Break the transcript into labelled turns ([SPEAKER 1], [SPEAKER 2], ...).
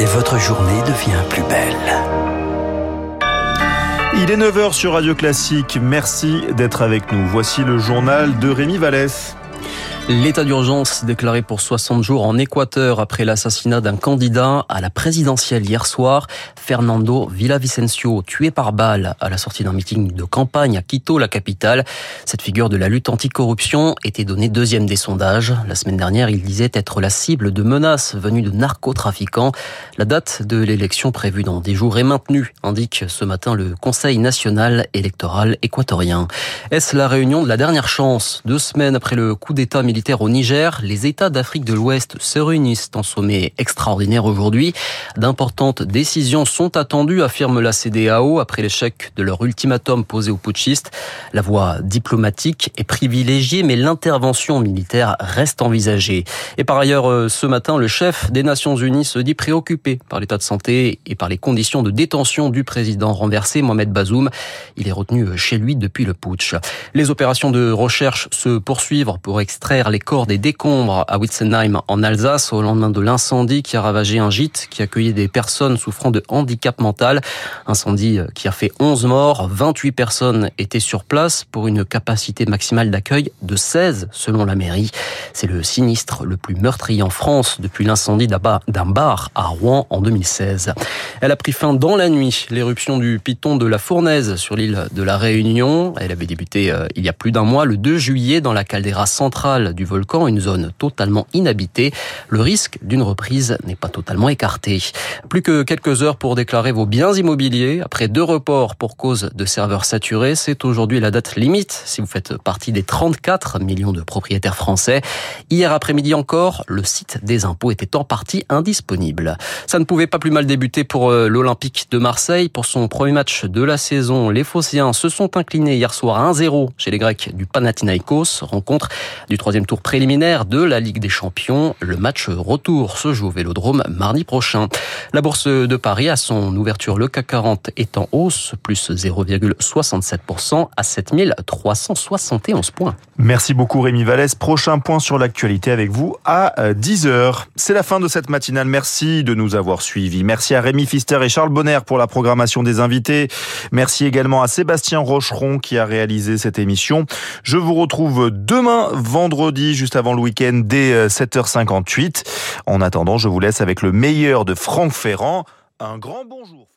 [SPEAKER 1] Et votre journée devient plus belle.
[SPEAKER 2] Il est 9h sur Radio Classique. Merci d'être avec nous. Voici le journal de Rémi Vallès.
[SPEAKER 3] L'état d'urgence déclaré pour 60 jours en Équateur après l'assassinat d'un candidat à la présidentielle hier soir, Fernando Villavicencio, tué par balle à la sortie d'un meeting de campagne à Quito, la capitale. Cette figure de la lutte anticorruption était donnée deuxième des sondages. La semaine dernière, il disait être la cible de menaces venues de narcotrafiquants. La date de l'élection prévue dans des jours est maintenue, indique ce matin le Conseil national électoral équatorien. Est-ce la réunion de la dernière chance? Deux semaines après le coup d'État militaire au Niger, les États d'Afrique de l'Ouest se réunissent en sommet extraordinaire aujourd'hui. D'importantes décisions sont attendues, affirme la CDAO, après l'échec de leur ultimatum posé aux putschistes. La voie diplomatique est privilégiée, mais l'intervention militaire reste envisagée. Et par ailleurs, euh, ce matin, le chef des Nations Unies se dit préoccupé par l'état de santé et par les conditions de détention du président renversé, Mohamed Bazoum. Il est retenu chez lui depuis le putsch. Les opérations de recherche se poursuivent pour extraire les corps des décombres à Witzenheim en Alsace au lendemain de l'incendie qui a ravagé un gîte qui accueillait des personnes souffrant de handicap mental. Incendie qui a fait 11 morts, 28 personnes étaient sur place pour une capacité maximale d'accueil de 16 selon la mairie. C'est le sinistre le plus meurtrier en France depuis l'incendie d'un bar à Rouen en 2016. Elle a pris fin dans la nuit, l'éruption du piton de la Fournaise sur l'île de la Réunion. Elle avait débuté euh, il y a plus d'un mois, le 2 juillet, dans la caldeira centrale du volcan, une zone totalement inhabitée. Le risque d'une reprise n'est pas totalement écarté. Plus que quelques heures pour déclarer vos biens immobiliers. Après deux reports pour cause de serveurs saturés, c'est aujourd'hui la date limite si vous faites partie des 34 millions de propriétaires français. Hier après-midi encore, le site des impôts était en partie indisponible. Ça ne pouvait pas plus mal débuter pour euh, l'Olympique de Marseille. Pour son premier match de la saison, les Phocéens se sont inclinés hier soir à 1-0 chez les Grecs du Panathinaikos. Rencontre du troisième tour préliminaire de la Ligue des Champions. Le match retour se joue au Vélodrome mardi prochain. La bourse de Paris, à son ouverture, le CAC 40 est en hausse, plus 0,67% à 7371 points.
[SPEAKER 2] Merci beaucoup Rémi Vallès. Prochain point sur l'actualité avec vous à 10h. Euh, C'est la fin de cette matinale. Merci de nous avoir suivis. Merci à Rémi Fister et Charles Bonner pour la programmation des invités. Merci également à Sébastien Rocheron qui a réalisé cette émission. Je vous retrouve demain juste avant le week-end dès 7h58. En attendant, je vous laisse avec le meilleur de Franck Ferrand. Un grand bonjour.